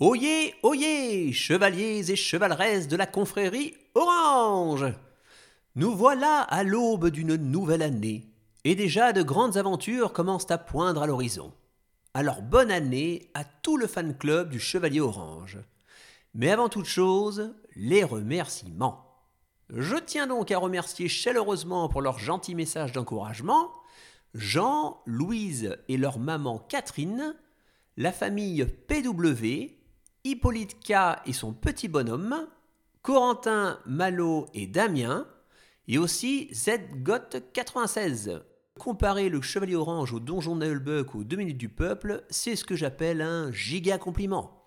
Oyez, oyez, chevaliers et chevaleresses de la confrérie Orange Nous voilà à l'aube d'une nouvelle année, et déjà de grandes aventures commencent à poindre à l'horizon. Alors bonne année à tout le fan club du Chevalier Orange. Mais avant toute chose, les remerciements. Je tiens donc à remercier chaleureusement pour leurs gentils messages d'encouragement Jean, Louise et leur maman Catherine, la famille PW, Hippolyte K et son petit bonhomme, Corentin, Malo et Damien, et aussi ZGOT96. Comparer le Chevalier Orange au Donjon Nullbuck aux 2 minutes du peuple, c'est ce que j'appelle un giga compliment.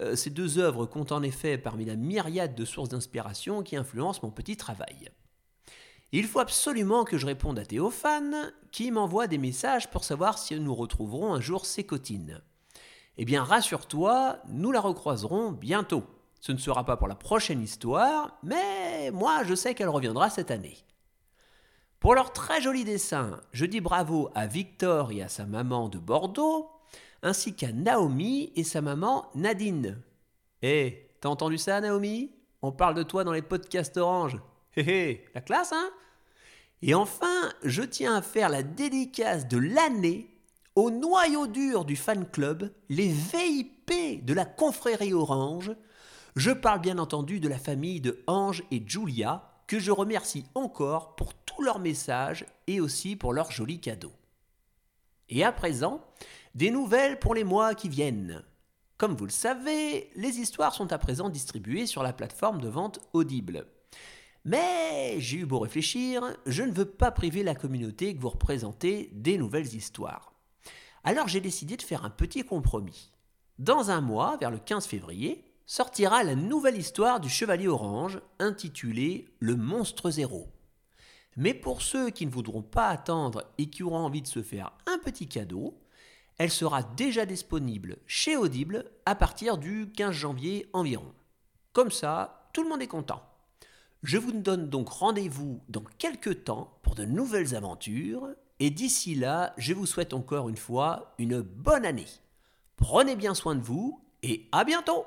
Euh, ces deux œuvres comptent en effet parmi la myriade de sources d'inspiration qui influencent mon petit travail. Il faut absolument que je réponde à Théophane, qui m'envoie des messages pour savoir si nous retrouverons un jour ses cotines. Eh bien, rassure-toi, nous la recroiserons bientôt. Ce ne sera pas pour la prochaine histoire, mais moi je sais qu'elle reviendra cette année. Pour leur très joli dessin, je dis bravo à Victor et à sa maman de Bordeaux, ainsi qu'à Naomi et sa maman Nadine. Hé, t'as entendu ça Naomi? On parle de toi dans les podcasts orange. Hé hé, la classe hein? Et enfin, je tiens à faire la dédicace de l'année au noyau dur du fan club, les VIP de la confrérie Orange. Je parle bien entendu de la famille de Ange et Julia, que je remercie encore pour tous leurs messages et aussi pour leurs jolis cadeaux. Et à présent, des nouvelles pour les mois qui viennent. Comme vous le savez, les histoires sont à présent distribuées sur la plateforme de vente Audible. Mais j'ai eu beau réfléchir, je ne veux pas priver la communauté que vous représentez des nouvelles histoires. Alors j'ai décidé de faire un petit compromis. Dans un mois, vers le 15 février, sortira la nouvelle histoire du Chevalier Orange intitulée Le Monstre Zéro. Mais pour ceux qui ne voudront pas attendre et qui auront envie de se faire un petit cadeau, elle sera déjà disponible chez Audible à partir du 15 janvier environ. Comme ça, tout le monde est content. Je vous donne donc rendez-vous dans quelques temps pour de nouvelles aventures et d'ici là, je vous souhaite encore une fois une bonne année. Prenez bien soin de vous et à bientôt